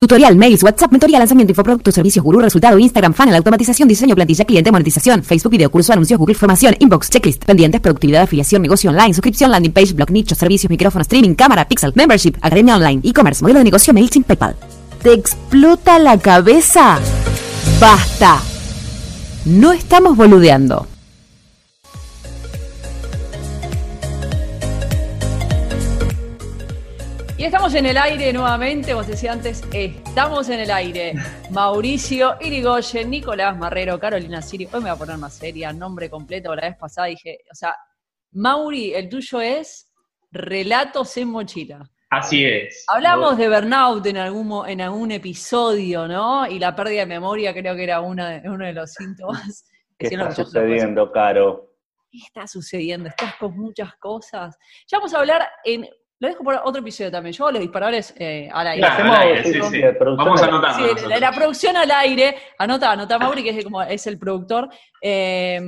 Tutorial, mails, WhatsApp, mentoría, lanzamiento, infoproductos, servicios, gurú, resultado, Instagram, funnel, automatización, diseño, plantilla, cliente, monetización, Facebook, video, curso, anuncios, Google, formación, inbox, checklist, pendientes, productividad, afiliación, negocio online, suscripción, landing page, blog, nicho, servicios, micrófono, streaming, cámara, pixel, membership, academia online, e-commerce, modelo de negocio, MailChimp, PayPal. ¿Te explota la cabeza? ¡Basta! No estamos boludeando. Y estamos en el aire nuevamente, como decía antes, estamos en el aire. Mauricio Irigoyen, Nicolás Marrero, Carolina Sirio. Hoy me voy a poner más seria, nombre completo. La vez pasada dije, o sea, Mauri, el tuyo es Relatos en Mochila. Así es. Hablamos de burnout en algún, en algún episodio, ¿no? Y la pérdida de memoria creo que era uno de los síntomas. ¿Qué está sucediendo, Caro? ¿Qué está sucediendo? Estás con muchas cosas. Ya vamos a hablar en lo dejo por otro episodio también. Yo hago los disparadores eh, al aire. Vamos a anotar. Sí, la, producción al aire. Anota, anota Mauri, que es, como, es el productor. Eh,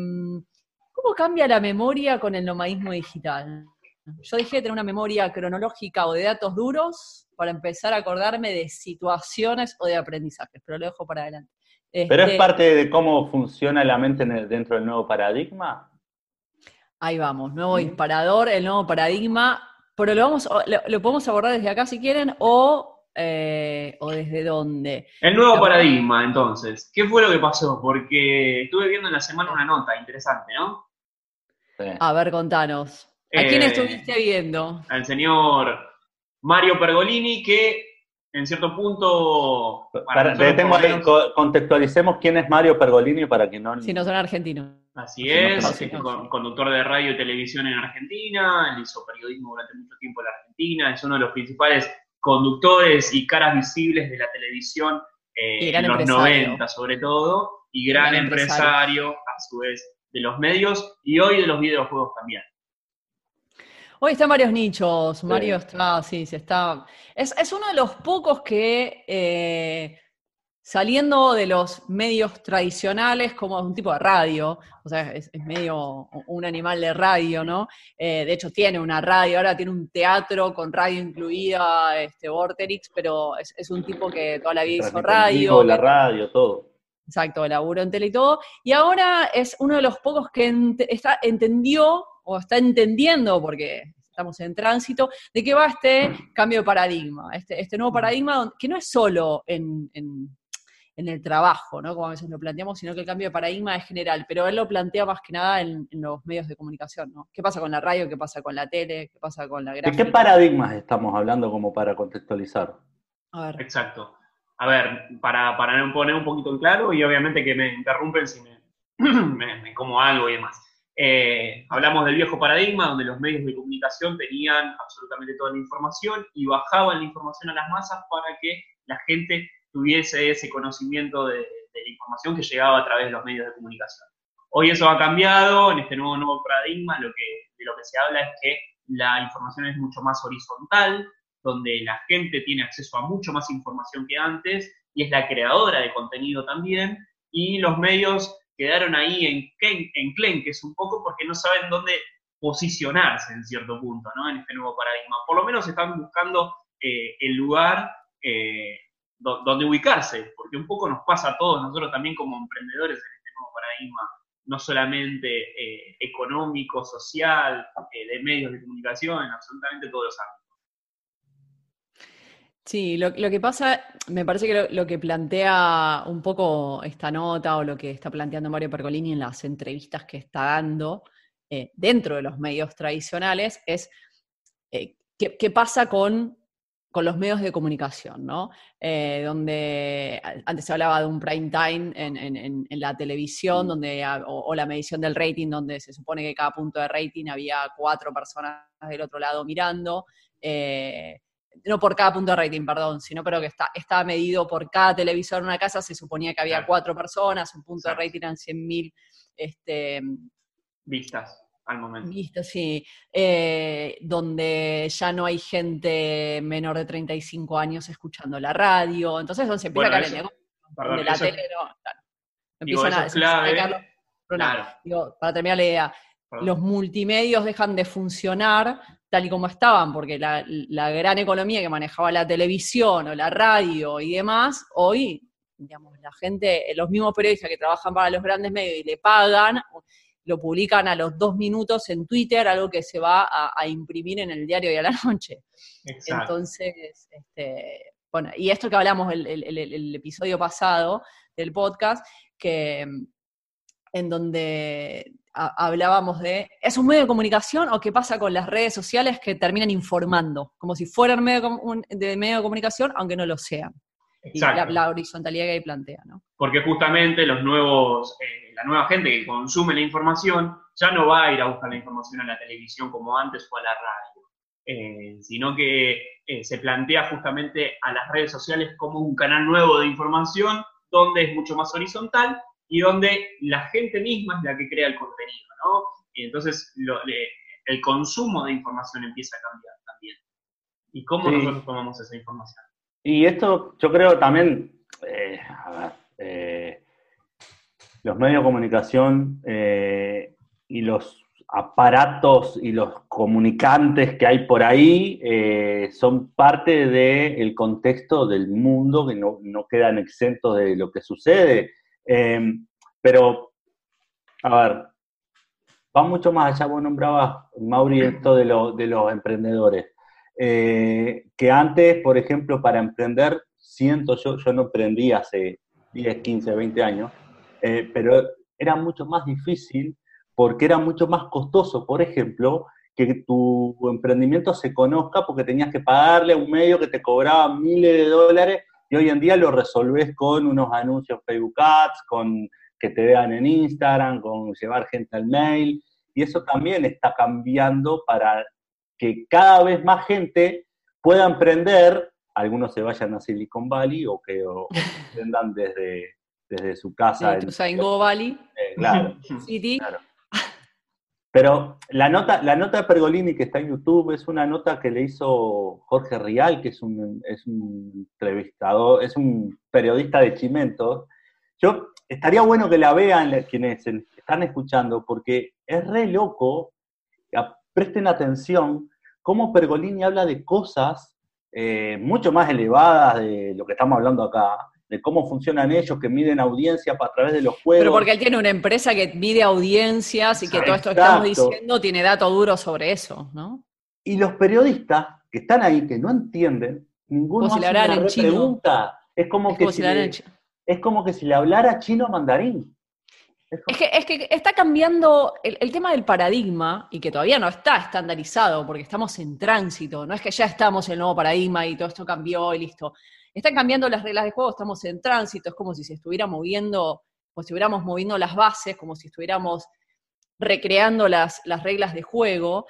¿Cómo cambia la memoria con el nomadismo digital? Yo dejé de tener una memoria cronológica o de datos duros para empezar a acordarme de situaciones o de aprendizajes, pero lo dejo para adelante. ¿Pero es este, parte de cómo funciona la mente dentro del nuevo paradigma? Ahí vamos, nuevo disparador, el nuevo paradigma pero lo, vamos, lo, podemos abordar desde acá si quieren o, eh, o desde dónde. El nuevo paradigma, entonces. ¿Qué fue lo que pasó? Porque estuve viendo en la semana una nota interesante, ¿no? A ver, contanos. ¿A quién eh, estuviste viendo? Al señor Mario Pergolini, que en cierto punto... Para, contextualicemos quién es Mario Pergolini para que no... Si no son argentinos. Así es, conductor de radio y televisión en Argentina, él hizo periodismo durante mucho tiempo en la Argentina, es uno de los principales conductores y caras visibles de la televisión eh, en los 90 sobre todo, y gran, empresario. a su vez de los medios y hoy de los videojuegos también. Hoy está en varios nichos, Mario está, sí, se está. Es, es, uno de los pocos que eh, saliendo de los medios tradicionales como un tipo de radio, o sea, es, medio un animal de radio, ¿no? Eh, de hecho, tiene una radio, ahora tiene un teatro con radio incluida, este, Vorterix, pero es, un tipo que toda la vida hizo radio. la radio, todo. Exacto, laburo en tele y todo. Y ahora es uno de los pocos que está, entendió o está entendiendo, porque estamos en tránsito, de qué va este cambio de paradigma, este, este nuevo paradigma que no es solo en en el trabajo, ¿no? Como a veces lo planteamos, sino que el cambio de paradigma es general, pero él lo plantea más que nada en, los medios de comunicación, ¿no? ¿Qué pasa con la radio? ¿Qué pasa con la tele? ¿Qué pasa con la gráfica? ¿De qué paradigmas estamos hablando como para contextualizar? A ver. Exacto. A ver, para, para poner un poquito en claro, y obviamente que me interrumpen si me, me, como algo y demás. Eh, hablamos del viejo paradigma, donde los medios de comunicación tenían absolutamente toda la información y bajaban la información a las masas para que la gente tuviese ese conocimiento de, la información que llegaba a través de los medios de comunicación. Hoy eso ha cambiado, en este nuevo, nuevo paradigma lo que, de lo que se habla es que la información es mucho más horizontal, donde la gente tiene acceso a mucho más información que antes y es la creadora de contenido también, y los medios quedaron ahí en, en clenques un poco porque no saben dónde posicionarse en cierto punto, ¿no? En este nuevo paradigma. Por lo menos están buscando eh, el lugar eh, donde ubicarse, porque un poco nos pasa a todos nosotros también como emprendedores en este nuevo paradigma, no solamente eh, económico, social, eh, de medios de comunicación, en absolutamente todos los ámbitos. Sí, lo, que pasa, me parece que lo, que plantea un poco esta nota o lo que está planteando Mario Pergolini en las entrevistas que está dando eh, dentro de los medios tradicionales es qué pasa con con los medios de comunicación, ¿no? Eh, donde antes se hablaba de un prime time en, la televisión, mm. donde, o, la medición del rating, donde se supone que cada punto de rating había cuatro personas del otro lado mirando. Eh, no por cada punto de rating, perdón, sino pero que está, está medido por cada televisor en una casa, se suponía que había cuatro personas, un punto de rating eran 100.000 este, vistas al momento. Listo, sí. Eh, donde ya no hay gente menor de 35 años escuchando la radio. Entonces, donde se empieza a caer el negocio. donde la tele no. Empiezan a, claro. para terminar la idea, los multimedios dejan de funcionar tal y como estaban, porque la, la gran economía que manejaba la televisión o la radio y demás, hoy, digamos, la gente, los mismos periodistas que trabajan para los grandes medios y le pagan, lo publican a los dos minutos en Twitter, algo que se va a, imprimir en el diario y a la noche. Entonces, este, bueno, y esto que hablamos el, el, episodio pasado del podcast, que en donde hablábamos de, ¿es un medio de comunicación o qué pasa con las redes sociales que terminan informando? Como si fueran medio de medio de comunicación, aunque no lo sean. Exacto. la, horizontalidad que ahí plantea, ¿no? Porque justamente los nuevos, eh, la nueva gente que consume la información ya no va a ir a buscar la información a la televisión como antes o a la radio, eh, sino que eh, se plantea justamente a las redes sociales como un canal nuevo de información donde es mucho más horizontal y donde la gente misma es la que crea el contenido, ¿no? Y entonces el consumo de información empieza a cambiar también. ¿Y cómo nosotros tomamos esa información? Y esto yo creo también, eh, a ver, eh, los medios de comunicación eh, y los aparatos y los comunicantes que hay por ahí son parte del contexto del mundo que no, no, quedan exentos de lo que sucede. pero, a ver, va mucho más allá, vos nombrabas, Mauri, esto de, de los emprendedores. Eh, que antes, por ejemplo, para emprender, siento yo, no emprendí hace 10, 15, 20 años, eh, pero era mucho más difícil porque era mucho más costoso, por ejemplo, que tu emprendimiento se conozca porque tenías que pagarle a un medio que te cobraba miles de dólares y hoy en día lo resolves con unos anuncios Facebook Ads, con que te vean en Instagram, con llevar gente al mail, y eso también está cambiando para que cada vez más gente pueda emprender, algunos se vayan a Silicon Valley o que emprendan desde, desde su casa. en, Go Valley. Eh, claro, Pero la nota, la nota de Pergolini que está en YouTube es una nota que le hizo Jorge Rial, que es un, es un entrevistador, es un periodista de Chimentos. Yo estaría bueno que la vean quienes están escuchando, porque es re loco presten atención cómo Pergolini habla de cosas eh, mucho más elevadas de lo que estamos hablando acá, de cómo funcionan ellos, que miden audiencia a través de los juegos. Pero porque él tiene una empresa que mide audiencias y que todo esto que estamos diciendo tiene datos duros sobre eso, ¿no? Y los periodistas que están ahí, que no entienden, ninguno hace una pregunta. Es como, que si es como que si le hablara chino mandarín. Es que, es que está cambiando el, tema del paradigma y que todavía no está estandarizado porque estamos en tránsito, no es que ya estamos en el nuevo paradigma y todo esto cambió y listo. Están cambiando las reglas de juego, estamos en tránsito, es como si se estuviera moviendo, como si estuviéramos moviendo las bases, como si estuviéramos recreando las, las reglas de juego.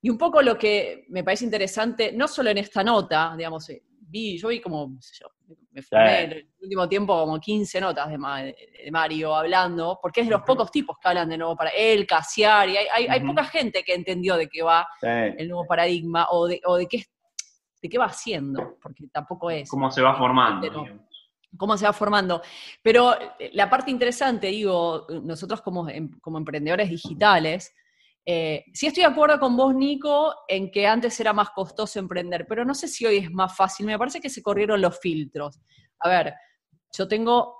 Y un poco lo que me parece interesante, no solo en esta nota, digamos, eh, vi, yo vi como, me fumé en el último tiempo como 15 notas de, Mario hablando, porque es de los pocos tipos que hablan de nuevo para él, Casiari, hay, hay, poca gente que entendió de qué va el nuevo paradigma o de, o de qué de qué va haciendo, porque tampoco es. Cómo se va formando. cómo se va formando. Pero eh, la parte interesante, digo, nosotros como, em, como emprendedores digitales, eh, sí estoy de acuerdo con vos, Nico, en que antes era más costoso emprender, pero no sé si hoy es más fácil. Me parece que se corrieron los filtros. A ver, yo tengo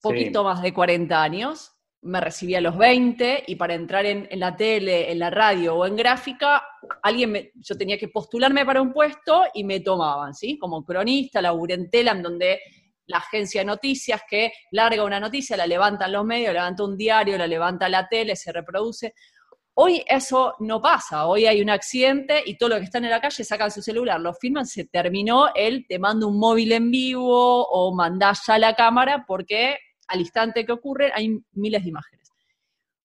poquito más de 40 años, me recibí a los 20 y para entrar en, la tele, en la radio o en gráfica, alguien me, yo tenía que postularme para un puesto y me tomaban, ¿sí? Como cronista, laburé en en donde la agencia de noticias que larga una noticia, la levantan los medios, levanta un diario, la levanta la tele, se reproduce. Hoy eso no pasa, hoy hay un accidente y todo lo que están en la calle sacan su celular, lo filman, se terminó el te mando un móvil en vivo o mandás ya la cámara porque al instante que ocurre hay miles de imágenes.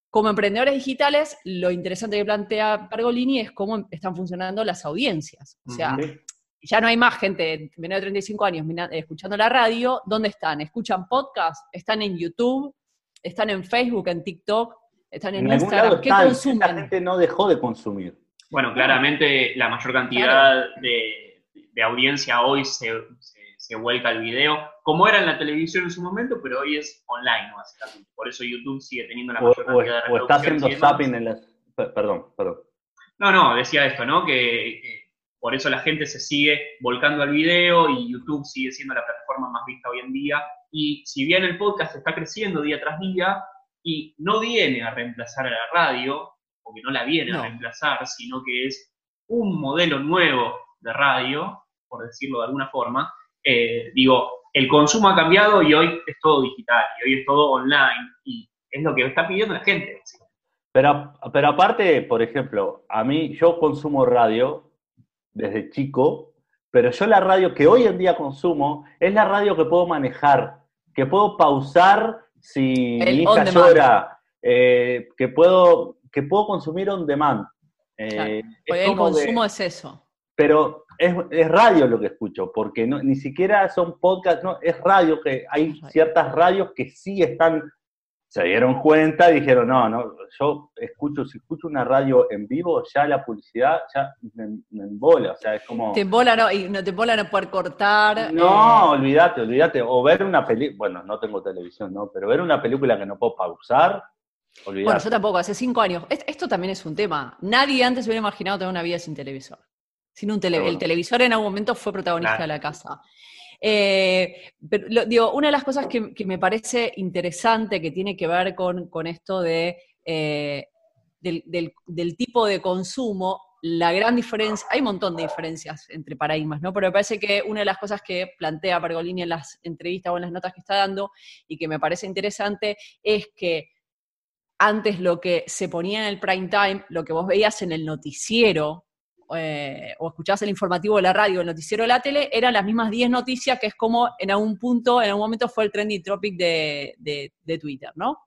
Como emprendedores digitales, lo interesante que plantea Pergolini es cómo están funcionando las audiencias. O sea, ya no hay más gente menor de 35 años escuchando la radio. ¿Dónde están? ¿Escuchan podcast? ¿Están en YouTube? ¿Están en Facebook, en TikTok? Están en, Instagram. ¿Qué consumen? La gente no dejó de consumir. Bueno, claramente la mayor cantidad de, audiencia hoy se, se, vuelca al video, como era en la televisión en su momento, pero hoy es online, básicamente. Por eso YouTube sigue teniendo la mayor cantidad de O está haciendo zapping en las... Perdón, perdón. No, no, decía esto, ¿no? Que, que por eso la gente se sigue volcando al video y YouTube sigue siendo la plataforma más vista hoy en día. Y si bien el podcast está creciendo día tras día y no viene a reemplazar a la radio, porque no la viene No. a reemplazar, sino que es un modelo nuevo de radio, por decirlo de alguna forma, eh, digo, el consumo ha cambiado y hoy es todo digital, y hoy es todo online, y es lo que está pidiendo la gente. Pero, pero aparte, por ejemplo, a mí, yo consumo radio desde chico, pero yo la radio que hoy en día consumo es la radio que puedo manejar, que puedo pausar si El mi hija llora, eh, que, puedo, que puedo consumir on demand. Eh, Claro. es Hoy el de- consumo es eso. pero es, es radio lo que escucho, porque no, ni siquiera son podcasts, no, es radio, que hay ciertas radios que sí están, se dieron cuenta y dijeron, no, no, yo escucho, si escucho una radio en vivo, ya la publicidad ya me, me embola, o sea, es como... Te embola no, y no te embola no poder cortar. No, eh, olvídate, olvídate, o ver una película, bueno, no tengo televisión, ¿no? Pero ver una película que no puedo pausar, bueno, olvídate. yo tampoco, hace cinco años. Es- Esto también es un tema. Nadie antes hubiera imaginado tener una vida sin televisor. Sin un tele- bueno. El televisor en algún momento fue protagonista de la casa. Eh, pero lo- digo, una de las cosas que, me parece interesante que tiene que ver con, con esto de, eh, del, del- del tipo de consumo, la gran diferencia, hay un montón de diferencias entre paradigmas, ¿no? Pero me parece que una de las cosas que plantea Pergolini en las entrevistas o en las notas que está dando y que me parece interesante es que antes lo que se ponía en el prime time, lo que vos veías en el noticiero, eh, o escuchabas el informativo de la radio, el noticiero de la tele, eran las mismas 10 noticias que es como en algún punto, en algún momento fue el trending topic de, de- de Twitter, ¿no?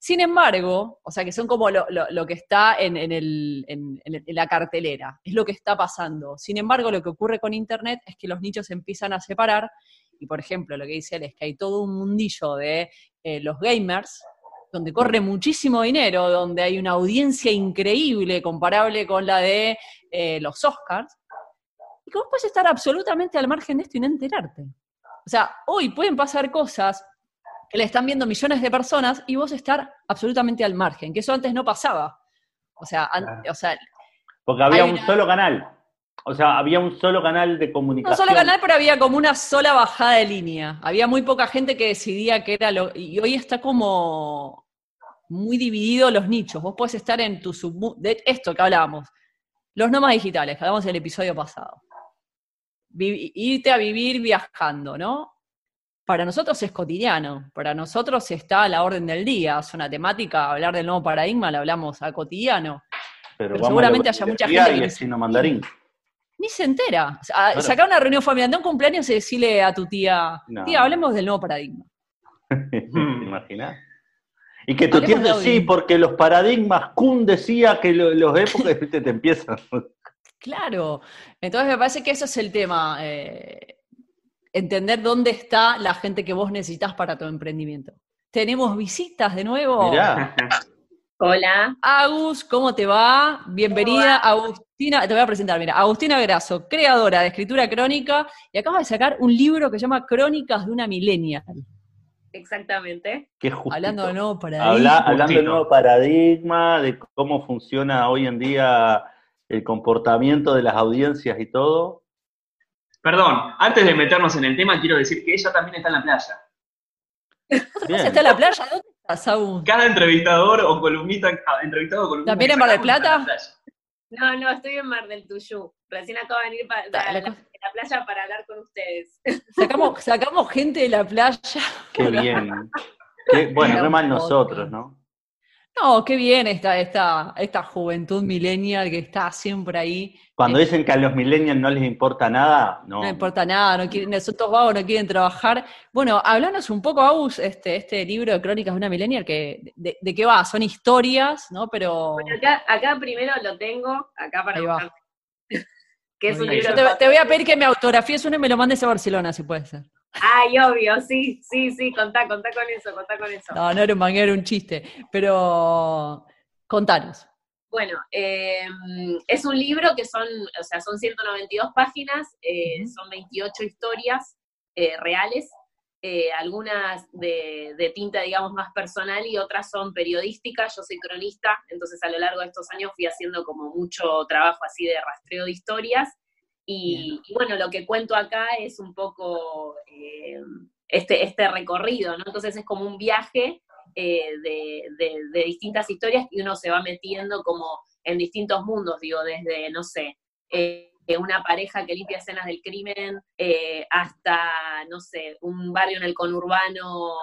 Sin embargo, o sea que son como lo, lo- lo que está en, en el- en- en la cartelera, es lo que está pasando. Sin embargo, lo que ocurre con Internet es que los nichos se empiezan a separar, y por ejemplo, lo que dice él es que hay todo un mundillo de eh, los gamers, donde corre muchísimo dinero, donde hay una audiencia increíble comparable con la de eh, los Oscars, y que vos puedes estar absolutamente al margen de esto y no enterarte. O sea, hoy pueden pasar cosas que le están viendo millones de personas y vos estar absolutamente al margen, que eso antes no pasaba. O sea, an- Claro. o sea Porque había un solo canal. O sea, había un solo canal de comunicación. solo canal, pero había como una sola bajada de línea. Había muy poca gente que decidía que era lo... Y hoy está como muy dividido los nichos. Vos podés estar en tu sub... De esto que hablábamos. Los nómadas digitales, que hablamos en el episodio pasado. Irte a vivir viajando, ¿no? Para nosotros es cotidiano, para nosotros está a la orden del día, es una temática, hablar del nuevo paradigma, la hablamos a cotidiano. pero pero seguramente haya mucha gente que y es chino mandarín. Ni se entera. O sea, Claro. Sacar una reunión familiar de un cumpleaños y decirle a tu tía, No. tía, hablemos del nuevo paradigma. ¿Te imaginas? Y que tía de sí, porque los paradigmas, Kuhn decía que lo- los épocas ¿viste? te empiezan. Claro. Entonces me parece que eso es el tema. eh, entender dónde está la gente que vos necesitas para tu emprendimiento. Tenemos visitas de nuevo. Mirá, Hola. Agus, ¿cómo te va? Bienvenida, Agustina. Te voy a presentar, mira, Agustina Grasso, creadora de escritura crónica, y acaba de sacar un libro que se llama Crónicas de una Millennial. Exactamente. qué. Hablando de nuevo paradigma. Habla- hablando Justito. nuevo paradigma, de cómo funciona hoy en día el comportamiento de las audiencias y todo. Perdón, antes de meternos en el tema, quiero decir que ella también está en la playa. Bien. ¿Está en la playa? ¿Dónde estás, Agus? Cada entrevistador o columnista, ah, entrevistado o columnista. ¿También en Mar del Plata? la. No, no, estoy en Mar del Tuyú. Recién acabo de venir para, la la, cosa- a la playa para hablar con ustedes. Sacamos, sacamos gente de la playa. Qué bien. Qué- bueno, un mal nosotros, ¿no? No, qué bien esta, esta, esta juventud millennial que está siempre ahí. Cuando Eh, dicen que a los millennials no les importa nada, no. No importa nada, no quieren, nosotros vagos no quieren trabajar. Bueno, hablanos un poco, Agus, este, este libro de crónicas de una millennial, que, de, de qué va? Son historias, ¿no? Pero Bueno, acá, acá primero lo tengo, acá para Ahí va. buscar. Que es un libro. Yo te, te voy a pedir que me autografíes uno y me lo mandes a Barcelona, si puede ser. Ay, obvio, sí, sí, sí, contá, contá con eso, contá con eso. No, no era un manguero, era un chiste. Pero contanos. Bueno, eh, es un libro que son, o sea, son 192 páginas, eh, son 28 historias eh, reales. Eh, algunas de, de, tinta, digamos, más personal y otras son periodísticas. Yo soy cronista, entonces a lo largo de estos años fui haciendo como mucho trabajo así de rastreo de historias. Y, y bueno, lo que cuento acá es un poco eh, este, este recorrido, ¿no? Entonces es como un viaje eh, de, de, de distintas historias y uno se va metiendo como en distintos mundos, digo, desde, no sé, eh, una pareja que limpia escenas del crimen, eh, hasta, no sé, un barrio en el conurbano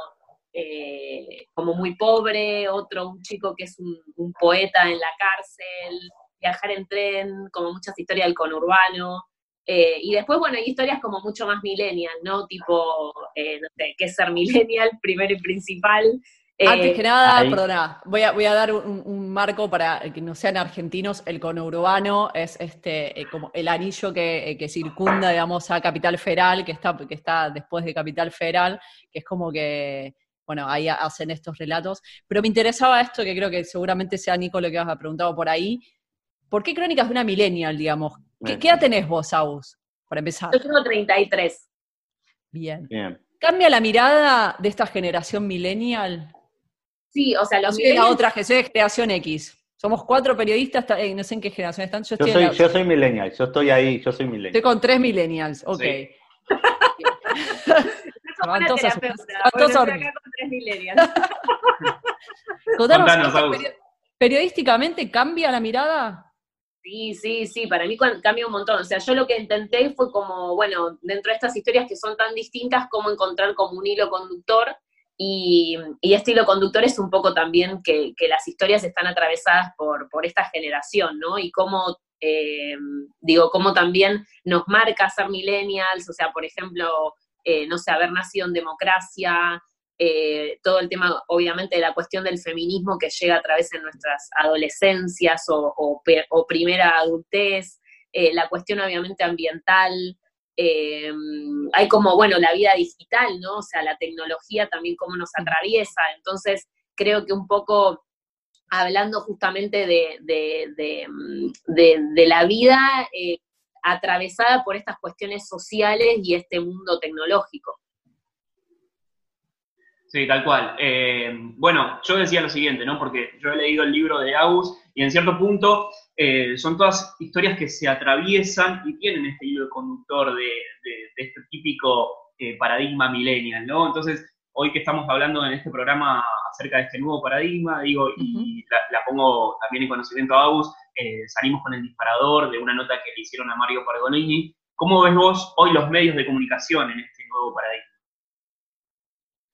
eh, como muy pobre, otro, un chico que es un, poeta en la cárcel, viajar en tren, como muchas historias del conurbano. Eh, y después, bueno, hay historias como mucho más millennial, ¿no? Tipo, no sé, ¿qué es ser millennial? Primero y principal. Antes que nada, perdona, voy a, voy a dar un, un, marco para que no sean argentinos. El conurbano es este eh, como el anillo que, eh, que, circunda, digamos, a Capital Federal, que está, que está después de Capital Federal, que es como que, bueno, ahí hacen estos relatos. Pero me interesaba esto, que creo que seguramente sea Nico lo que has preguntado por ahí. ¿Por qué Crónicas de una Millennial, digamos? ¿Qué, ¿qué edad tenés vos, Aus, para empezar? Yo tengo 33. Bien. Bien. ¿Cambia la mirada de esta generación millennial? Sí, o sea, los soy de la otra, que soy de generación X. Somos cuatro periodistas, eh, no sé en qué generación están. Yo, yo soy, la... yo soy millennial, yo estoy ahí, yo soy millennial. Estoy con tres millennials, ok. Sí. Van todos a todos acá con tres millennials. Contanos, period periodísticamente cambia la mirada. Sí, sí, sí, para mí cambia un montón. O sea, yo lo que intenté fue como, bueno, dentro de estas historias que son tan distintas, cómo encontrar como un hilo conductor y, y, hilo conductor es un poco también que, las historias están atravesadas por, por, esta generación, ¿no? Y cómo, eh, digo, cómo también nos marca ser millennials, o sea, por ejemplo, eh, no sé, haber nacido en democracia, eh, todo el tema, obviamente, de la cuestión del feminismo que llega a través de nuestras adolescencias o, primera adultez, la cuestión, obviamente, ambiental, eh, hay como, bueno, la vida digital, ¿no? O sea, la tecnología también cómo nos atraviesa. Entonces, creo que un poco hablando justamente de, de, de, la vida eh, atravesada por estas cuestiones sociales y este mundo tecnológico. Sí, tal cual. Eh, bueno, yo decía lo siguiente, ¿no? Porque yo he leído el libro de Agus y en cierto punto eh, son todas historias que se atraviesan y tienen este hilo conductor de, de, de este típico eh, paradigma millennial, ¿no? Entonces, hoy que estamos hablando en este programa acerca de este nuevo paradigma, digo, y uh -huh. la, la, pongo también en conocimiento a Agus, salimos con el disparador de una nota que le hicieron a Mario Pergolini. ¿Cómo ves vos hoy los medios de comunicación en este nuevo paradigma?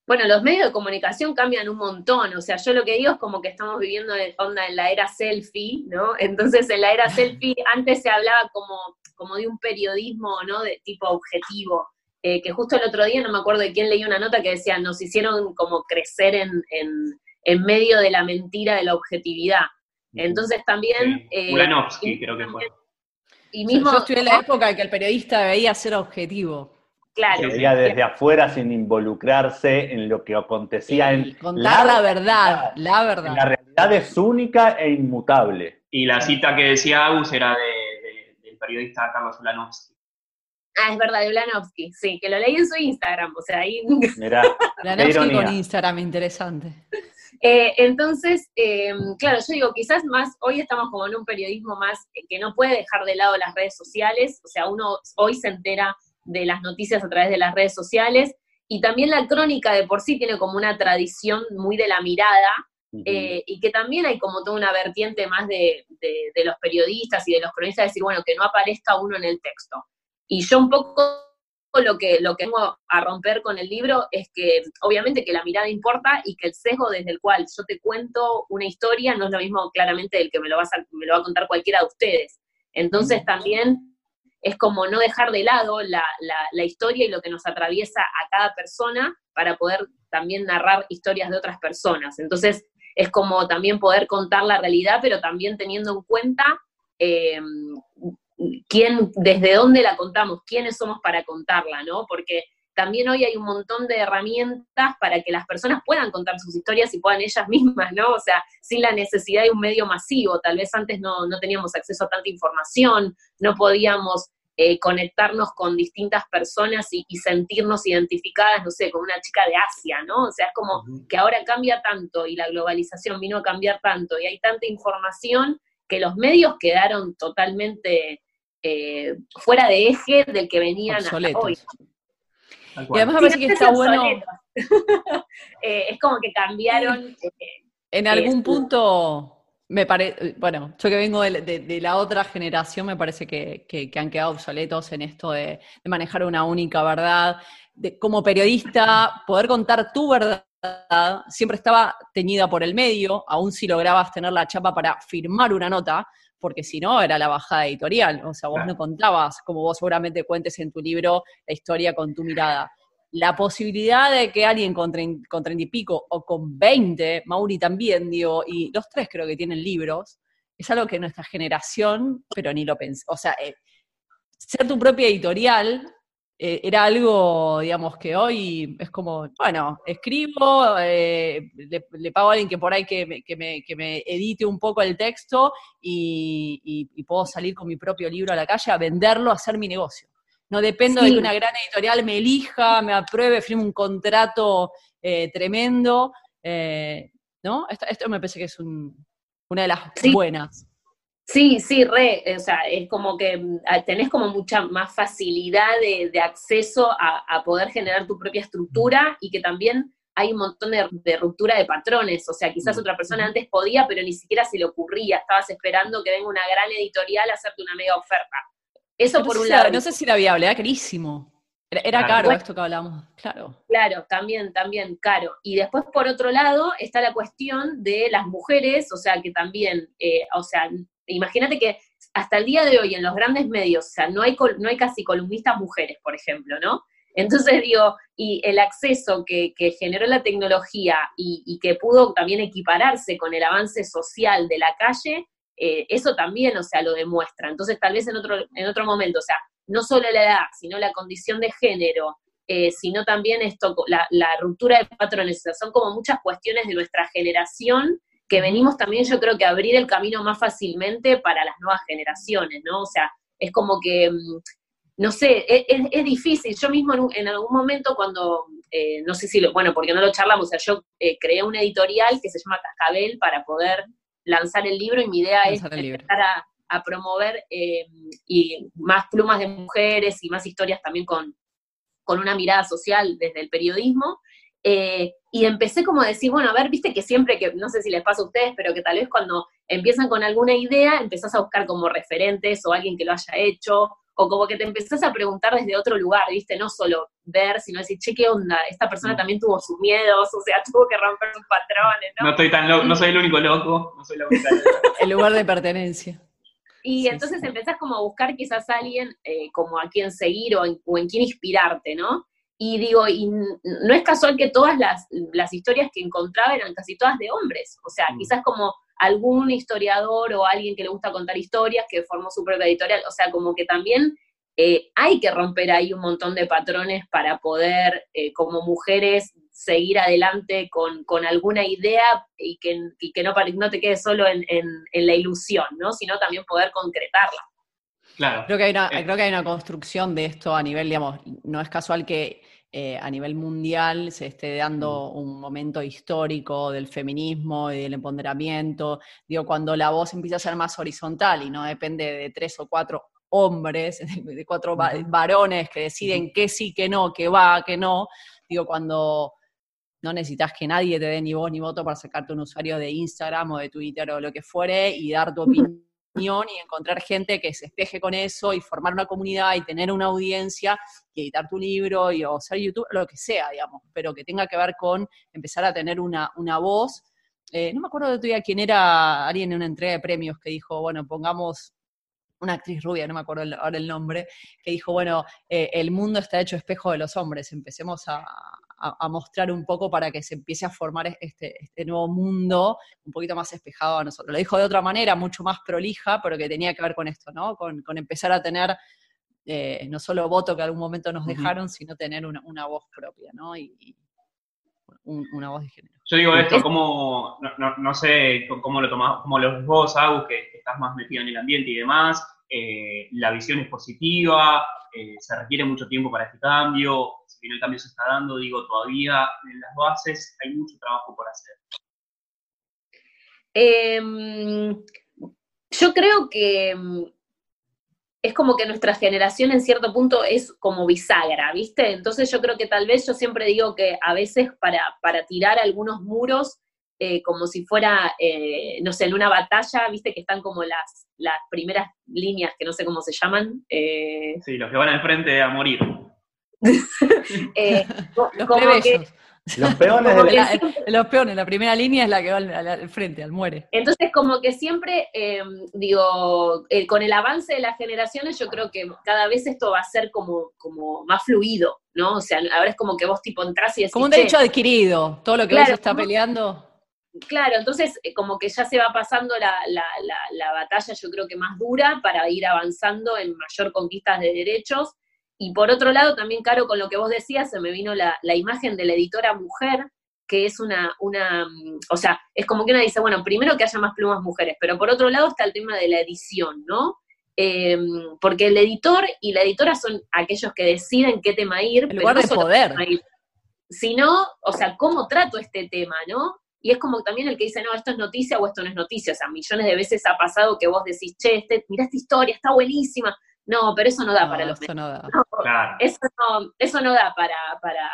Bueno, los medios de comunicación cambian un montón, o sea, yo lo que digo es como que estamos viviendo en, onda en la era selfie, ¿no? Entonces, en la era selfie antes se hablaba como, como de un periodismo, ¿no? De tipo objetivo, eh, que justo el otro día, no me acuerdo de quién leí una nota que decía, nos hicieron como crecer en, en, en medio de la mentira de la objetividad. Entonces también... Sí. Ulanovsky eh, creo que fue. Y mismo, yo estoy en la época en que el periodista debía ser objetivo. Claro. Que veía desde afuera sin involucrarse en lo que acontecía en contar la, la verdad, la verdad. La realidad es única e inmutable. Y la cita que decía Agus era de, de, del periodista Carlos Ulanovsky. Ah, es verdad, de Ulanovsky, sí, que lo leí en su Instagram, o sea, ahí... Mirá, Ulanovsky con Instagram, interesante. Eh, entonces, eh, claro, yo digo, quizás más, hoy estamos como en un periodismo más eh, que no puede dejar de lado las redes sociales, o sea, uno hoy se entera de las noticias a través de las redes sociales, y también la crónica de por sí tiene como una tradición muy de la mirada, uh -huh. eh, y que también hay como toda una vertiente más de, de, de, los periodistas y de los cronistas, decir, bueno, que no aparezca uno en el texto. Y yo un poco lo que, lo que vengo a romper con el libro es que obviamente que la mirada importa y que el sesgo desde el cual yo te cuento una historia no es lo mismo claramente del que me lo, vas a, me lo va a contar cualquiera de ustedes. Entonces también es como no dejar de lado la, la, historia y lo que nos atraviesa a cada persona para poder también narrar historias de otras personas. Entonces, es como también poder contar la realidad, pero también teniendo en cuenta eh, quién, desde dónde la contamos, quiénes somos para contarla, ¿no? Porque también hoy hay un montón de herramientas para que las personas puedan contar sus historias y puedan ellas mismas, ¿no? O sea, sin la necesidad de un medio masivo. Tal vez antes no, no teníamos acceso a tanta información, no podíamos eh, conectarnos con distintas personas y, sentirnos identificadas, no sé, con una chica de Asia, ¿no? O sea, es como que ahora cambia tanto y la globalización vino a cambiar tanto y hay tanta información que los medios quedaron totalmente eh, fuera de eje del que venían hasta hoy. Y además me parece que está bueno. Eh, es como que cambiaron. en algún punto me parece, bueno, yo que vengo de, la otra generación, me parece que, han quedado obsoletos en esto de, manejar una única verdad. De, como periodista, poder contar tu verdad siempre estaba teñida por el medio, aún si lograbas tener la chapa para firmar una nota, porque si no era la bajada editorial. O sea, vos no contabas, como vos seguramente cuentes en tu libro, la historia con tu mirada la posibilidad de que alguien con, treinta y pico o con 20, Mauri también, digo, y los tres creo que tienen libros, es algo que nuestra generación, pero ni lo pensé. O sea, eh, ser tu propia editorial eh, era algo, digamos, que hoy es como, bueno, escribo, eh, le, pago a alguien que por ahí que me, que me, edite un poco el texto y, y puedo salir con mi propio libro a la calle a venderlo, a hacer mi negocio. No dependo de que una gran editorial me elija, me apruebe, firme un contrato eh, tremendo. ¿No? Esto, me parece que es una de las buenas. Sí, sí, re, o sea, es como que mm, tenés como mucha más facilidad de, acceso a, poder generar tu propia estructura y que también hay un montón de, de, ruptura de patrones, o sea, quizás otra persona antes podía, pero ni siquiera se le ocurría, estabas esperando que venga una gran editorial a hacerte una mega oferta. Eso por un lado. no sé si era viable, era carísimo. Era, caro esto que hablamos, claro. Claro, también, también caro. Y después, por otro lado, está la cuestión de las mujeres, o sea, que también, eh, o sea, imagínate que hasta el día de hoy en los grandes medios, o sea, no hay, no hay casi columnistas mujeres, por ejemplo, ¿no? Entonces digo, y el acceso que, generó la tecnología y, que pudo también equipararse con el avance social de la calle, eh, eso también, o sea, lo demuestra. Entonces, tal vez en otro, en otro momento, o sea, no solo la edad, sino la condición de género, eh, sino también esto, la, ruptura de patrones, son como muchas cuestiones de nuestra generación que venimos también, yo creo que a abrir el camino más fácilmente para las nuevas generaciones, ¿no? O sea, es como que, mm, no sé, e, es, difícil. Yo mismo en, algún momento cuando, eh, no sé si lo, bueno, porque no lo charlamos, o sea, yo creé una editorial que se llama Cascabel para poder lanzar el libro y mi idea es empezar a, promover eh, y más plumas de mujeres y más historias también con, con una mirada social desde el periodismo. Eh, y empecé como a decir, bueno, a ver, viste que siempre que, no sé si les pasa a ustedes, pero que tal vez cuando empiezan con alguna idea, empezás a buscar como referentes o alguien que lo haya hecho, o como que te empezás a preguntar desde otro lugar, ¿viste? No solo ver, sino decir, che, ¿qué onda? Esta persona mm. también tuvo sus miedos, o sea, tuvo que romper sus patrones, ¿no? No estoy tan loco, no soy el único loco, no soy la única El lugar de pertenencia. Y entonces empezás como a buscar quizás a alguien eh, como a quien seguir o en, o en quien inspirarte, ¿no? Y digo, y no es casual que todas las, las historias que encontraba eran casi todas de hombres, o sea, mm. quizás como algún historiador o alguien que le gusta contar historias que formó su propia editorial, o sea, como que también eh, hay que romper ahí un montón de patrones para poder, eh, como mujeres, seguir adelante con, alguna idea y que, que no, no, te quedes solo en, la ilusión, ¿no? sino también poder concretarla. Claro. Creo que, hay una, eh. creo que hay una construcción de esto a nivel, digamos, no es casual que eh, a nivel mundial se esté dando mm. un momento histórico del feminismo y del empoderamiento. Digo, cuando la voz empieza a ser más horizontal y no depende de tres o cuatro hombres, de cuatro varones que deciden qué sí, qué no, qué va, qué no. Digo, cuando no necesitas que nadie te dé ni voz ni voto para sacarte un usuario de Instagram o de Twitter o lo que fuere y dar tu opinión y encontrar gente que se espeje con eso y formar una comunidad y tener una audiencia y editar tu libro y o ser YouTube, lo que sea, digamos, pero que tenga que ver con empezar a tener una, una voz. Eh, no me acuerdo de día quién era alguien en una entrega de premios que dijo, bueno, pongamos una actriz rubia, no me acuerdo ahora el nombre, que dijo, bueno, eh, el mundo está hecho espejo de los hombres, empecemos a, a, mostrar un poco para que se empiece a formar este, este, nuevo mundo un poquito más espejado a nosotros. Lo dijo de otra manera, mucho más prolija, pero que tenía que ver con esto, ¿no? Con, empezar a tener eh, no solo voto que algún momento nos dejaron, sino tener una, voz propia, ¿no? Y, una voz de género. Yo digo esto, como, no, sé cómo lo tomás, cómo lo ves vos, Agus, que, estás más metido en el ambiente y demás, eh, la visión es positiva, eh, se requiere mucho tiempo para este cambio, si bien el cambio se está dando, digo, todavía en las bases hay mucho trabajo por hacer. Em, yo creo que mm, es como que nuestra generación en cierto punto es como bisagra, ¿viste? Entonces yo creo que tal vez yo siempre digo que a veces para, para tirar algunos muros, eh, como si fuera, eh, no sé, en una batalla, ¿viste? Que están como las, las primeras líneas, que no sé cómo se llaman. Eh, sí, los que van al frente a morir. los como los peones, la, los peones, la primera línea es la que va al, frente, al muere. Entonces, como que siempre, em, digo, eh, con el avance de las generaciones, yo creo que cada vez esto va a ser como, como más fluido, ¿no? O sea, ahora es como que vos tipo entras y decís, Como un derecho adquirido, todo lo que claro, se está peleando. Claro, entonces eh, como que ya se va pasando la, la, la batalla, yo creo que más dura, para ir avanzando en mayor conquistas de derechos y por otro lado, también, Caro, con lo que vos decías, se me vino la, imagen de la editora mujer, que es una, una, mm, o sea, es como que una dice, bueno, primero que haya más plumas mujeres, pero por otro lado está el tema de la edición, ¿no? Em, porque el editor y la editora son aquellos que deciden qué tema ir. El lugar de poder. Sino, o sea, cómo trato este tema, ¿no? Y es como también el que dice, no, esto es noticia o esto no es noticia. O sea, millones de veces ha pasado que vos decís, che, este, mira esta historia, está buenísima. No, pero eso no da para los eso no da. eso, no, eso no da para, para,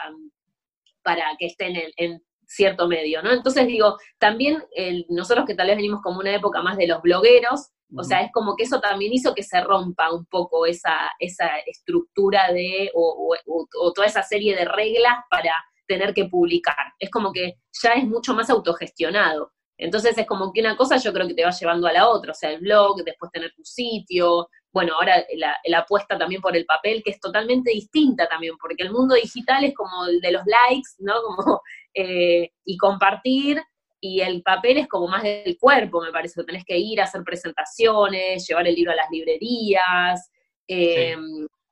para que estén en, cierto medio, ¿no? Entonces digo, también nosotros que tal vez venimos como una época más de los blogueros, o sea, es como que eso también hizo que se rompa un poco esa, esa estructura de, o, o, toda esa serie de reglas para tener que publicar. Es como que ya es mucho más autogestionado. Entonces es como que una cosa yo creo que te va llevando a la otra, o sea, el blog, después tener tu sitio, bueno, ahora la, apuesta también por el papel, que es totalmente distinta también, porque el mundo digital es como el de los likes, ¿no? Como, eh, y compartir, y el papel es como más del cuerpo, me parece, que tenés que ir a hacer presentaciones, llevar el libro a las librerías. Eh,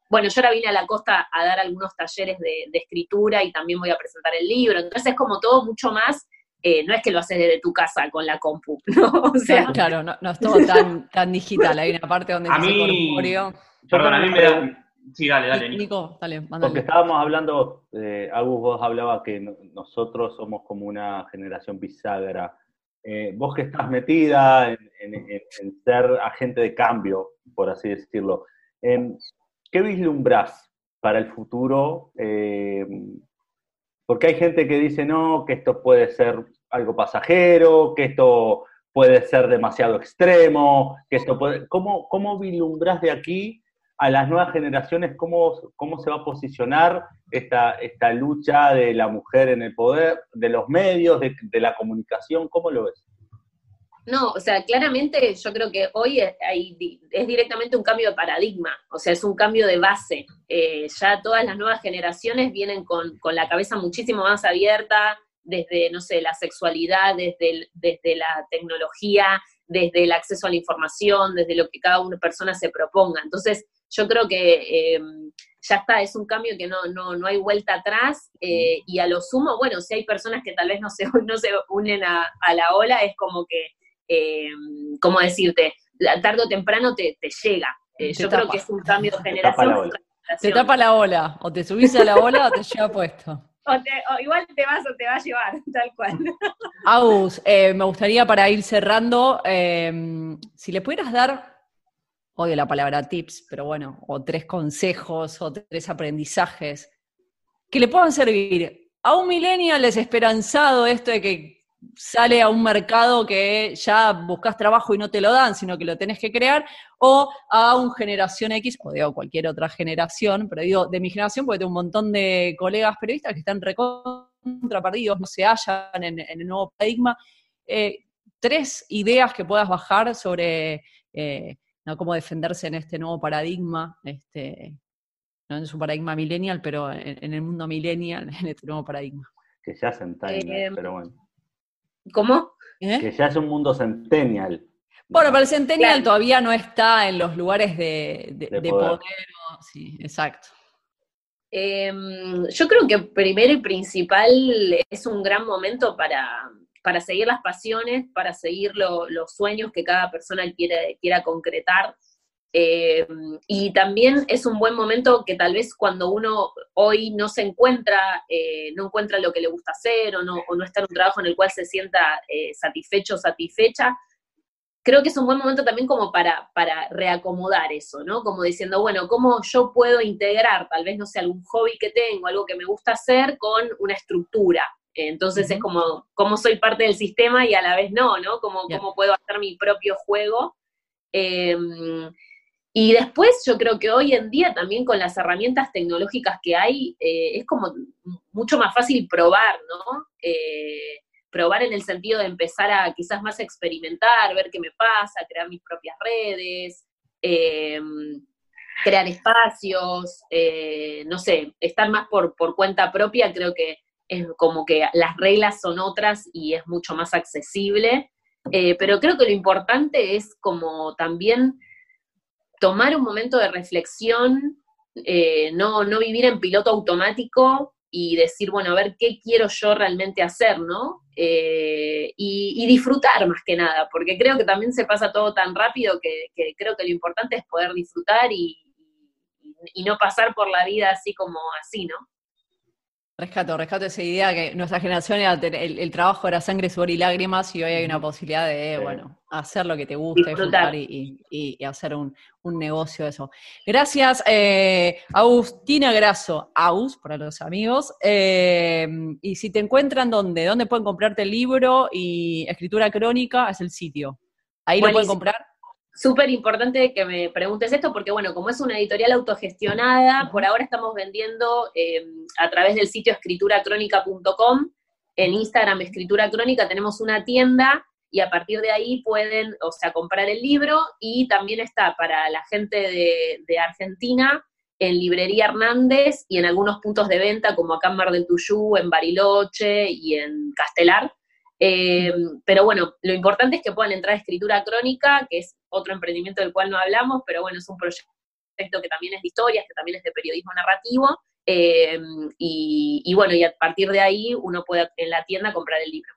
bueno, yo ahora vine a la costa a dar algunos talleres de, de escritura y también voy a presentar el libro, entonces es como todo mucho más eh, no es que lo haces desde tu casa con la compu, ¿no? O sea, claro, no, es todo tan, tan digital, hay una parte donde a mí, corpóreo. Perdón, a mí me da... Sí, dale, dale. Nico, dale, mándale. Porque estábamos hablando, eh, Agus, vos hablabas que nosotros somos como una generación bisagra. Eh, vos que estás metida en, ser agente de cambio, por así decirlo, ¿qué vislumbrás para el futuro eh, porque hay gente que dice, no, que esto puede ser algo pasajero, que esto puede ser demasiado extremo, que esto puede... ¿Cómo, cómo de aquí a las nuevas generaciones cómo, cómo se va a posicionar esta, esta lucha de la mujer en el poder, de los medios, de, de la comunicación? ¿Cómo lo ves? No, o sea, claramente yo creo que hoy es, directamente un cambio de paradigma, o sea, es un cambio de base. Eh, ya todas las nuevas generaciones vienen con, la cabeza muchísimo más abierta, desde, no sé, la sexualidad, desde, desde la tecnología, desde el acceso a la información, desde lo que cada una persona se proponga. Entonces, yo creo que em, ya está, es un cambio que no, no, no hay vuelta atrás eh, y a lo sumo, bueno, si hay personas que tal vez no se, no se unen a, a la ola, es como que eh, ¿cómo decirte? Tarde o temprano te, llega. Eh, yo creo que es un cambio de generación. Te tapa la ola, o te subís a la ola o te lleva puesto. O, igual te vas o te va a llevar, tal cual. Agus, eh, me gustaría para ir cerrando, eh, si le pudieras dar, odio la palabra tips, pero bueno, o tres consejos o tres aprendizajes que le puedan servir a un millennial desesperanzado esto de que sale a un mercado que ya buscas trabajo y no te lo dan, sino que lo tenés que crear, o a un generación X, o digo cualquier otra generación, pero digo de mi generación, porque tengo un montón de colegas periodistas que están recontrapartidos, no se hallan en, el nuevo paradigma. Eh, tres ideas que puedas bajar sobre eh, cómo defenderse en este nuevo paradigma, este, no en su paradigma millennial, pero en, el mundo millennial, en este nuevo paradigma. Que se hacen eh, pero bueno. ¿Cómo? ¿Eh? Que ya es un mundo centennial. Bueno, pero el centennial todavía no está en los lugares de, poder. sí, exacto. Em, yo creo que primero y principal es un gran momento para, para seguir las pasiones, para seguir los sueños que cada persona quiere, quiera concretar. Eh, y también es un buen momento que tal vez cuando uno hoy no se encuentra, eh, no encuentra lo que le gusta hacer o no, o no está en un trabajo en el cual se sienta eh, satisfecho o satisfecha, creo que es un buen momento también como para, para reacomodar eso, ¿no? Como diciendo, bueno, ¿cómo yo puedo integrar tal vez, no sé, algún hobby que tengo, algo que me gusta hacer con una estructura? Entonces es como, cómo soy parte del sistema y a la vez no, ¿no? Cómo, cómo puedo hacer mi propio juego. Y después yo creo que hoy en día también con las herramientas tecnológicas que hay, eh, es como mucho más fácil probar, ¿no? Eh, probar en el sentido de empezar a quizás más experimentar, ver qué me pasa, crear mis propias redes, em, crear espacios, eh, no sé, estar más por, por cuenta propia, creo que es como que las reglas son otras y es mucho más accesible. pero creo que lo importante es como también tomar un momento de reflexión, eh, no, no vivir en piloto automático y decir, bueno, a ver qué quiero yo realmente hacer, ¿no? Eh, y, disfrutar más que nada, porque creo que también se pasa todo tan rápido que, creo que lo importante es poder disfrutar y, y, no pasar por la vida así como así, ¿no? Rescato, rescato esa idea que nuestra generación era el, trabajo era sangre, sudor y lágrimas y hoy hay una posibilidad de, bueno, hacer lo que te gusta, disfrutar y, hacer un, negocio de eso. Gracias, eh, Agustina Grasso, Aus, para los amigos. Eh, y si te encuentran, ¿dónde? ¿Dónde pueden comprarte el libro y escritura crónica? Es el sitio. Ahí lo pueden comprar súper importante que me preguntes esto, porque bueno, como es una editorial autogestionada, por ahora estamos vendiendo eh, a través del sitio escrituracrónica.com, en Instagram Escritura Crónica tenemos una tienda y a partir de ahí pueden, o sea, comprar el libro y también está para la gente de, de Argentina en Librería Hernández y en algunos puntos de venta como acá en Mar del Tuyú, en Bariloche y en Castelar. Eh, pero bueno, lo importante es que puedan entrar a Escritura Crónica, que es otro emprendimiento del cual no hablamos, pero bueno, es un proyecto que también es de historias, que también es de periodismo narrativo, eh, y, y, bueno, y a partir de ahí uno puede en la tienda comprar el libro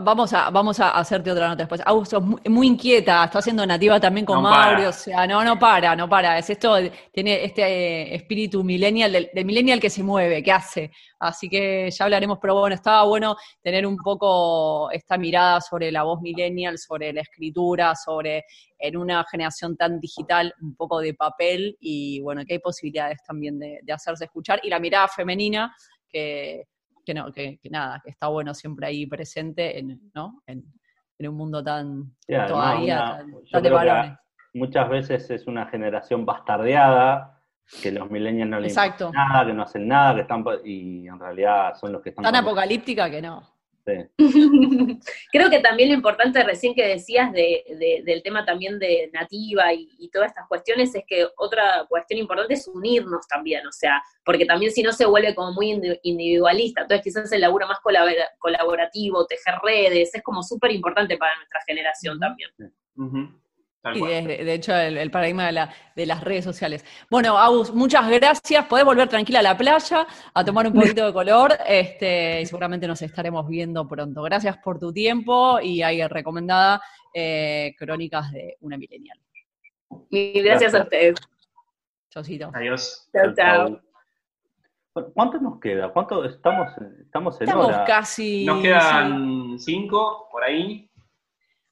vamos, a, vamos a hacerte otra nota después. Augusto, muy, muy inquieta, está haciendo nativa también con Mauro, o sea, no, no para, no para. Es esto, tiene este eh, espíritu millennial, del, millennial que se mueve, que hace. Así que ya hablaremos, pero bueno, estaba bueno tener un poco esta mirada sobre la voz millennial, sobre la escritura, sobre en una generación tan digital, un poco de papel, y bueno, que hay posibilidades también de, de hacerse escuchar. Y la mirada femenina, que que, no, que, nada, que está bueno siempre ahí presente en, ¿no? en, un mundo tan todavía tan, Muchas veces es una generación bastardeada, que los millennials no le importa nada, que no hacen nada, que están y en realidad son los que están... Tan apocalíptica que no. Creo que también lo importante recién que decías de, del tema también de nativa y, todas estas cuestiones es que otra cuestión importante es unirnos también, o sea, porque también si no se vuelve como muy individualista, entonces quizás el laburo más colaborativo, tejer redes, es como súper importante para nuestra generación también. Y de, hecho, el, paradigma de, las redes sociales. Bueno, Agus, muchas gracias. Podés volver tranquila a la playa a tomar un poquito de color este, y seguramente nos estaremos viendo pronto. Gracias por tu tiempo y hay recomendada eh, Crónicas de una Milenial. gracias, a ustedes. Chaucito. Adiós. Chao, chao. ¿Cuánto nos queda? ¿Cuánto estamos, estamos en estamos casi. Nos quedan cinco por ahí.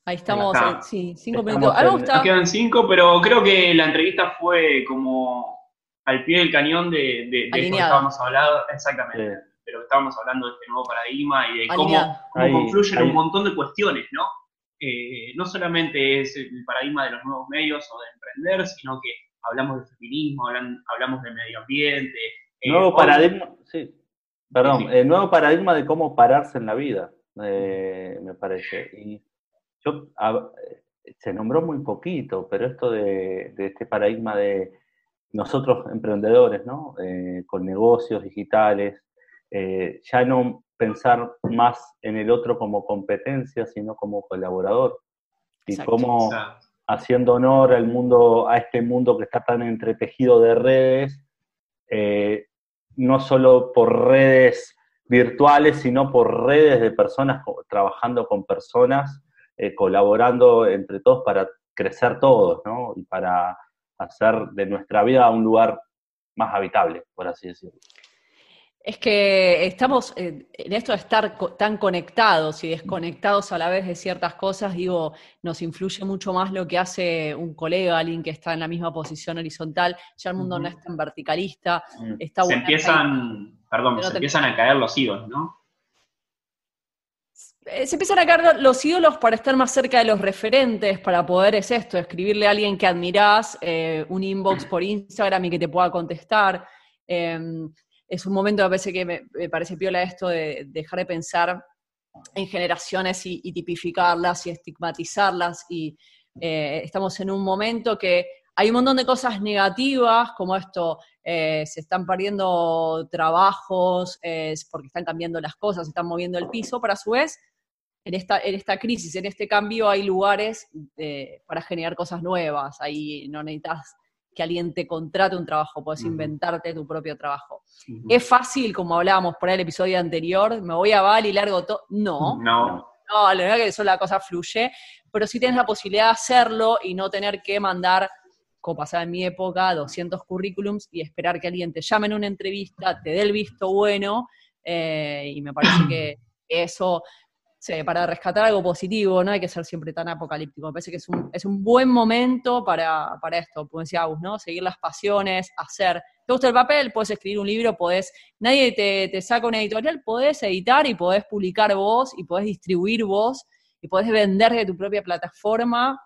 Ahí estamos, sí, cinco minutos. Nos quedan cinco, pero creo que la entrevista fue como al pie del cañón de, de, de que estábamos hablando, exactamente, de lo que estábamos hablando de este nuevo paradigma y de cómo, confluyen un montón de cuestiones, ¿no? Eh, no solamente es el paradigma de los nuevos medios o de emprender, sino que hablamos de feminismo, hablamos de medio ambiente. Eh, nuevo paradigma, sí, perdón, el nuevo paradigma de cómo pararse en la vida, eh, me parece. Y yo, se nombró muy poquito, pero esto de, este paradigma de nosotros emprendedores, ¿no? Eh, con negocios digitales, eh, ya no pensar más en el otro como competencia, sino como colaborador. Y cómo haciendo honor al mundo, a este mundo que está tan entretejido de redes, eh, no solo por redes virtuales, sino por redes de personas trabajando con personas eh, colaborando entre todos para crecer todos, ¿no? Y para hacer de nuestra vida un lugar más habitable, por así decirlo. Es que estamos en esto de estar tan conectados y desconectados a la vez de ciertas cosas, digo, nos influye mucho más lo que hace un colega, alguien que está en la misma posición horizontal, ya el mundo no es tan verticalista, Mm. está se empiezan, perdón, No se empiezan a caer los ídolos, ¿no? Eh, Se empiezan a caer los ídolos para estar más cerca de los referentes, para poder, es esto, escribirle a alguien que admirás, eh, un inbox por Instagram y que te pueda contestar. Eh, es un momento, me parece que me, parece piola esto de dejar de pensar en generaciones y, tipificarlas y estigmatizarlas. Y eh, estamos en un momento que hay un montón de cosas negativas, como esto, eh, se están perdiendo trabajos porque están cambiando las cosas, se están moviendo el piso, pero a su vez, en esta, en esta crisis, en este cambio, hay lugares eh, para generar cosas nuevas. Ahí no necesitas que alguien te contrate un trabajo, puedes inventarte tu propio trabajo. ¿Es fácil, como hablábamos por ahí el episodio anterior, me voy a Bali y largo todo? No, No, no, la verdad que eso la cosa fluye, pero sí tienes la posibilidad de hacerlo y no tener que mandar, como pasaba en mi época, 200 currículums y esperar que alguien te llame en una entrevista, te dé el visto bueno, eh, y me parece que eso, sí, para rescatar algo positivo, no hay que ser siempre tan apocalíptico, me parece que es un, es un buen momento para, para esto, como decía Agus, ¿no? Seguir las pasiones, hacer. ¿Te gusta el papel? Puedes escribir un libro, podés, nadie te, te saca una editorial, podés editar y podés publicar vos y podés distribuir vos y podés vender de tu propia plataforma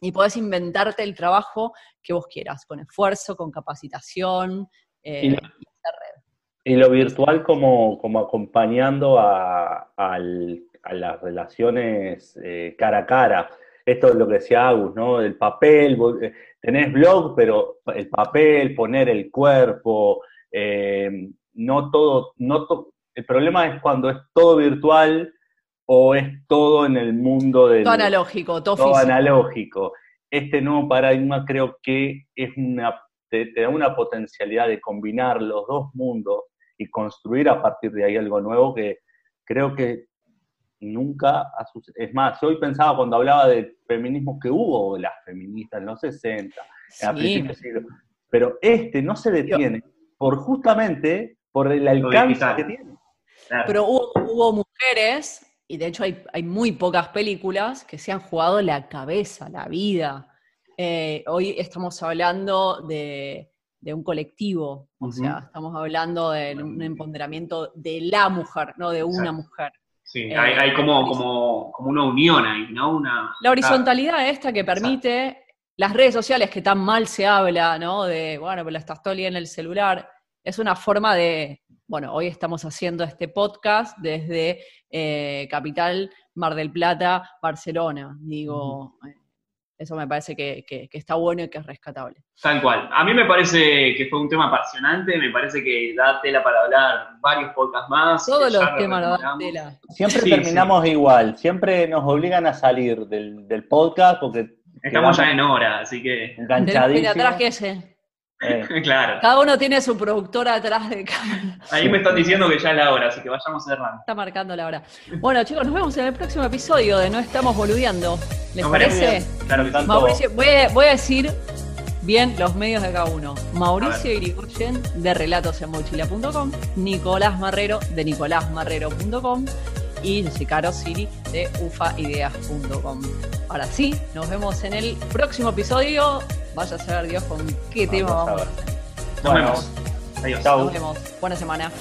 y podés inventarte el trabajo que vos quieras, con esfuerzo, con capacitación eh, Y y, lo- hacer red. Y lo virtual como, como acompañando a, al- a las relaciones eh, cara a cara. Esto es lo que decía Agus, ¿no? El papel, vos, eh, tenés blog, pero el papel, poner el cuerpo, eh, no todo, no to- el problema es cuando es todo virtual o es todo en el mundo del Todo analógico, todo, todo físico. analógico. Este nuevo paradigma creo que es una, te, te da una potencialidad de combinar los dos mundos y construir a partir de ahí algo nuevo que creo que nunca ha sucedido. Es más, yo hoy pensaba cuando hablaba del feminismo que hubo las feministas en los 60, a Sí. principios del siglo, pero este no se detiene por justamente por el alcance que tiene. Claro. Pero hubo, hubo mujeres, y de hecho hay, hay muy pocas películas que se han jugado la cabeza, la vida. Eh, hoy estamos hablando de, de un colectivo, o sea, estamos hablando de un empoderamiento de la mujer, no de una Exacto. mujer. Sí, eh, hay, hay como, como, como una unión ahí, ¿no? Una, La horizontalidad esta que permite las redes sociales que tan mal se habla, ¿no? De, bueno, pero estás todo el día en el celular, es una forma de, bueno, hoy estamos haciendo este podcast desde eh, Capital, Mar del Plata, Barcelona. Digo, eso me parece que, que- que está bueno y que es rescatable. Tal cual. A mí me parece que fue un tema apasionante, me parece que da tela para hablar varios podcasts más. Todos los lo temas lo dan tela. Siempre Sí, terminamos igual, siempre nos obligan a salir del, del podcast porque Estamos ya en hora, así que, Del de enganchadísimos. atrás que ese. Eh, claro. Cada uno tiene su productora atrás de cámara. Ahí me están diciendo que ya es la hora, así que vayamos cerrando. Está marcando la hora. Bueno, chicos, nos vemos en el próximo episodio de No Estamos Boludeando. ¿Les parece? Claro que. Tanto- Mauricio, voy a, voy a decir bien los medios de cada uno. Mauricio Irigoyen de relatosenmochila.com, Nicolás Marrero de nicolásmarrero.com y Caro Siri de ufaideas.com. Ahora sí, nos vemos en el próximo episodio. Vaya a saber Dios con qué tema Vamos a vamos a ver. hacer. Nos Bueno, vemos. Adiós. Nos vemos. Buena semana.